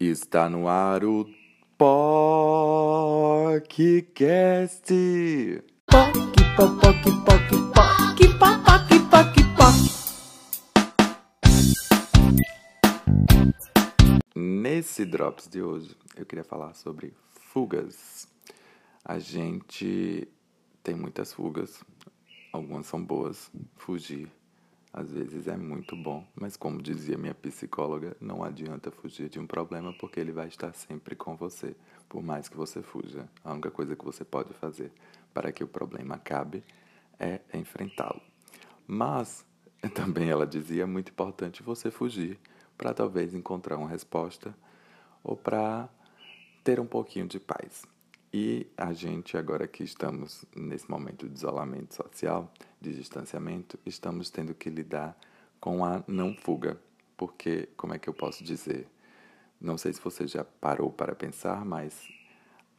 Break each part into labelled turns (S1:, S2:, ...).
S1: Está no ar o podcast.
S2: Poc, poc, poc, poc, poc, poc, poc, poc.
S1: Nesse Drops de hoje, eu queria falar sobre fugas. A gente tem muitas fugas, algumas são boas. Fugir às vezes é muito bom, mas como dizia minha psicóloga, não adianta fugir de um problema porque ele vai estar sempre com você, por mais que você fuja. A única coisa que você pode fazer para que o problema acabe é enfrentá-lo. Mas também ela dizia é muito importante você fugir para talvez encontrar uma resposta ou para ter um pouquinho de paz. E a gente, agora que estamos nesse momento de isolamento social, de distanciamento, estamos tendo que lidar com a não fuga. Porque, como é que eu posso dizer? Não sei se você já parou para pensar, mas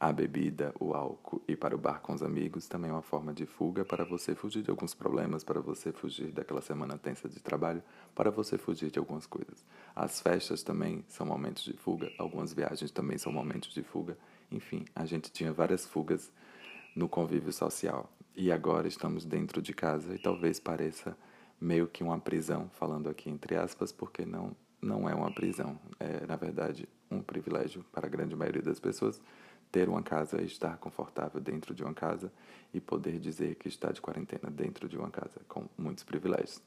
S1: a bebida, o álcool e para o bar com os amigos também é uma forma de fuga para você fugir de alguns problemas, para você fugir daquela semana tensa de trabalho, para você fugir de algumas coisas. As festas também são momentos de fuga, algumas viagens também são momentos de fuga. Enfim, a gente tinha várias fugas no convívio social. E agora estamos dentro de casa e talvez pareça meio que uma prisão, falando aqui entre aspas, porque não, não é uma prisão. É, na verdade, um privilégio para a grande maioria das pessoas ter uma casa estar confortável dentro de uma casa e poder dizer que está de quarentena dentro de uma casa, com muitos privilégios.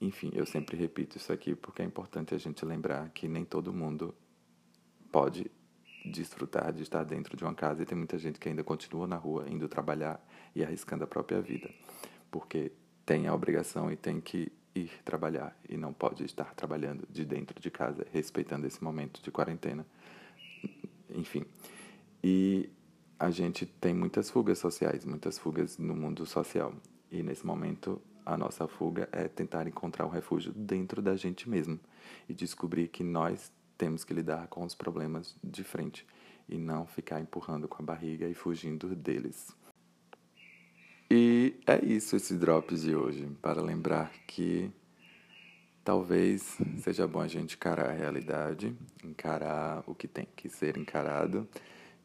S1: Enfim, eu sempre repito isso aqui porque é importante a gente lembrar que nem todo mundo pode desfrutar de estar dentro de uma casa e tem muita gente que ainda continua na rua indo trabalhar e arriscando a própria vida, porque tem a obrigação e tem que ir trabalhar e não pode estar trabalhando de dentro de casa, respeitando esse momento de quarentena. Enfim. E a gente tem muitas fugas sociais, muitas fugas no mundo social. E nesse momento, a nossa fuga é tentar encontrar um refúgio dentro da gente mesmo e descobrir que nós temos que lidar com os problemas de frente e não ficar empurrando com a barriga e fugindo deles. E é isso esse drops de hoje, para lembrar que talvez seja bom a gente encarar a realidade, encarar o que tem que ser encarado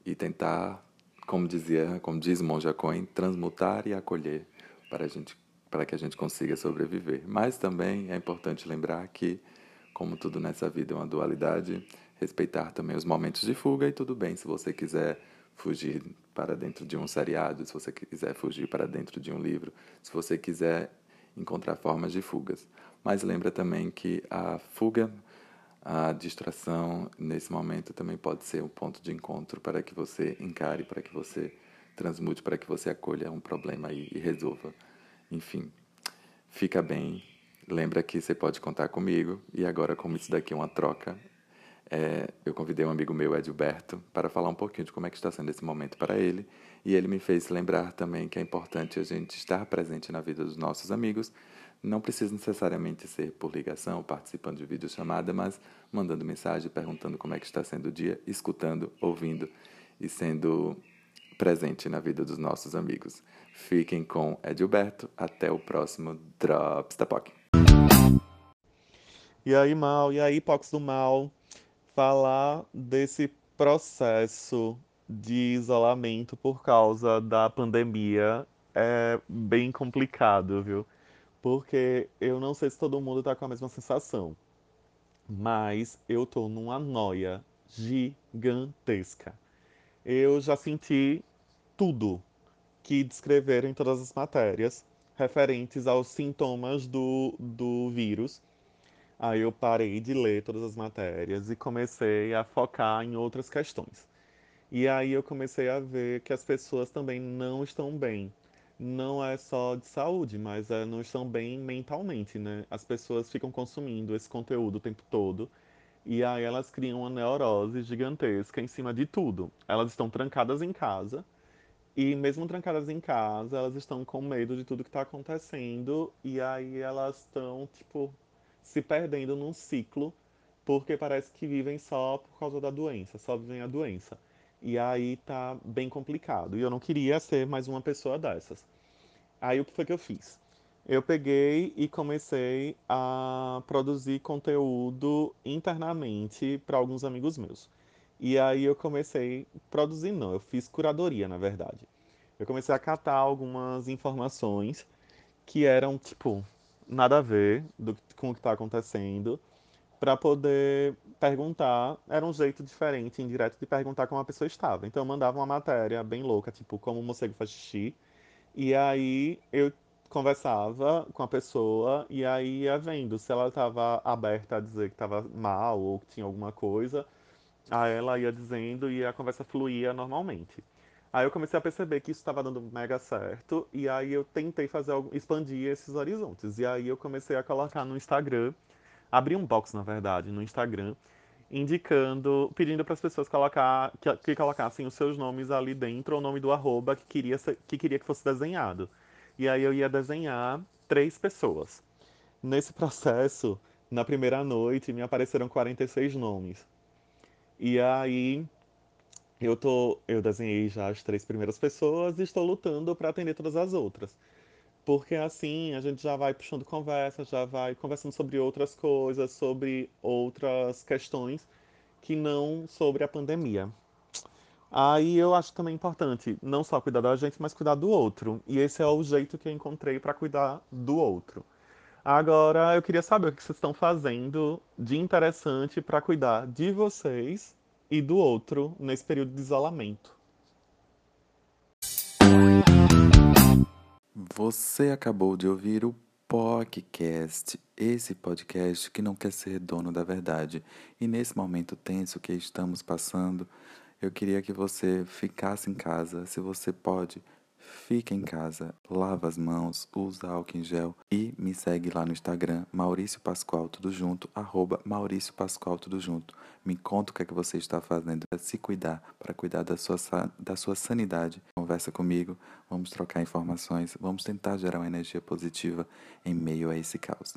S1: e tentar, como dizia, como diz Monja Cohen, transmutar e acolher para a gente para que a gente consiga sobreviver. Mas também é importante lembrar que como tudo nessa vida é uma dualidade, respeitar também os momentos de fuga e tudo bem se você quiser fugir para dentro de um seriado, se você quiser fugir para dentro de um livro, se você quiser encontrar formas de fugas. Mas lembra também que a fuga, a distração nesse momento também pode ser um ponto de encontro para que você encare, para que você transmute, para que você acolha um problema e, e resolva. Enfim, fica bem, Lembra que você pode contar comigo. E agora, como isso daqui é uma troca, é, eu convidei um amigo meu, Edilberto, para falar um pouquinho de como é que está sendo esse momento para ele. E ele me fez lembrar também que é importante a gente estar presente na vida dos nossos amigos. Não precisa necessariamente ser por ligação, participando de videochamada, mas mandando mensagem, perguntando como é que está sendo o dia, escutando, ouvindo e sendo presente na vida dos nossos amigos. Fiquem com Edilberto. Até o próximo Drops da POC.
S3: E aí, Mal, e aí, Pox do Mal, falar desse processo de isolamento por causa da pandemia é bem complicado, viu? Porque eu não sei se todo mundo tá com a mesma sensação, mas eu tô numa noia gigantesca. Eu já senti tudo que descreveram em todas as matérias referentes aos sintomas do, do vírus Aí eu parei de ler todas as matérias e comecei a focar em outras questões. E aí eu comecei a ver que as pessoas também não estão bem. Não é só de saúde, mas é, não estão bem mentalmente, né? As pessoas ficam consumindo esse conteúdo o tempo todo e aí elas criam uma neurose gigantesca em cima de tudo. Elas estão trancadas em casa e mesmo trancadas em casa, elas estão com medo de tudo que está acontecendo e aí elas estão, tipo, se perdendo num ciclo, porque parece que vivem só por causa da doença, só vivem a doença. E aí tá bem complicado. E eu não queria ser mais uma pessoa dessas. Aí o que foi que eu fiz? eu peguei e comecei a produzir conteúdo internamente para alguns amigos meus. E aí eu comecei, produzir não, eu fiz curadoria, na verdade. Eu comecei a catar algumas informações que eram, tipo, nada a ver do, com o que está acontecendo, para poder perguntar. Era um jeito diferente, indireto, de perguntar como a pessoa estava. Então eu mandava uma matéria bem louca, tipo, como o morcego faz xixi. E aí eu conversava com a pessoa e aí ia vendo se ela estava aberta a dizer que estava mal ou que tinha alguma coisa. Aí ela ia dizendo e a conversa fluía normalmente. Aí eu comecei a perceber que isso estava dando mega certo e aí eu tentei fazer expandir esses horizontes. E aí eu comecei a colocar no Instagram, abri um box na verdade no Instagram, indicando, pedindo para as pessoas colocar que, que, colocassem os seus nomes ali dentro, o nome do arroba que queria que queria que fosse desenhado. E aí eu ia desenhar três pessoas. Nesse processo, na primeira noite, me apareceram 46 nomes. E aí eu tô, eu desenhei já as três primeiras pessoas e estou lutando para atender todas as outras. Porque assim a gente já vai puxando conversa, já vai conversando sobre outras coisas, sobre outras questões que não sobre a pandemia. Aí eu acho também importante não só cuidar da gente, mas cuidar do outro. E esse é o jeito que eu encontrei para cuidar do outro. Agora eu queria saber o que vocês estão fazendo de interessante para cuidar de vocês e do outro nesse período de isolamento.
S1: Você acabou de ouvir o podcast, esse podcast que não quer ser dono da verdade. E nesse momento tenso que estamos passando, eu queria que você ficasse em casa, se você pode, fique em casa, lava as mãos, usa álcool em gel e me segue lá no Instagram, Maurício Pascoal, tudo junto, arroba Maurício Pascoal, tudo junto. Me conta o que é que você está fazendo para se cuidar, para cuidar da sua, da sua sanidade. Conversa comigo, vamos trocar informações, vamos tentar gerar uma energia positiva em meio a esse caos.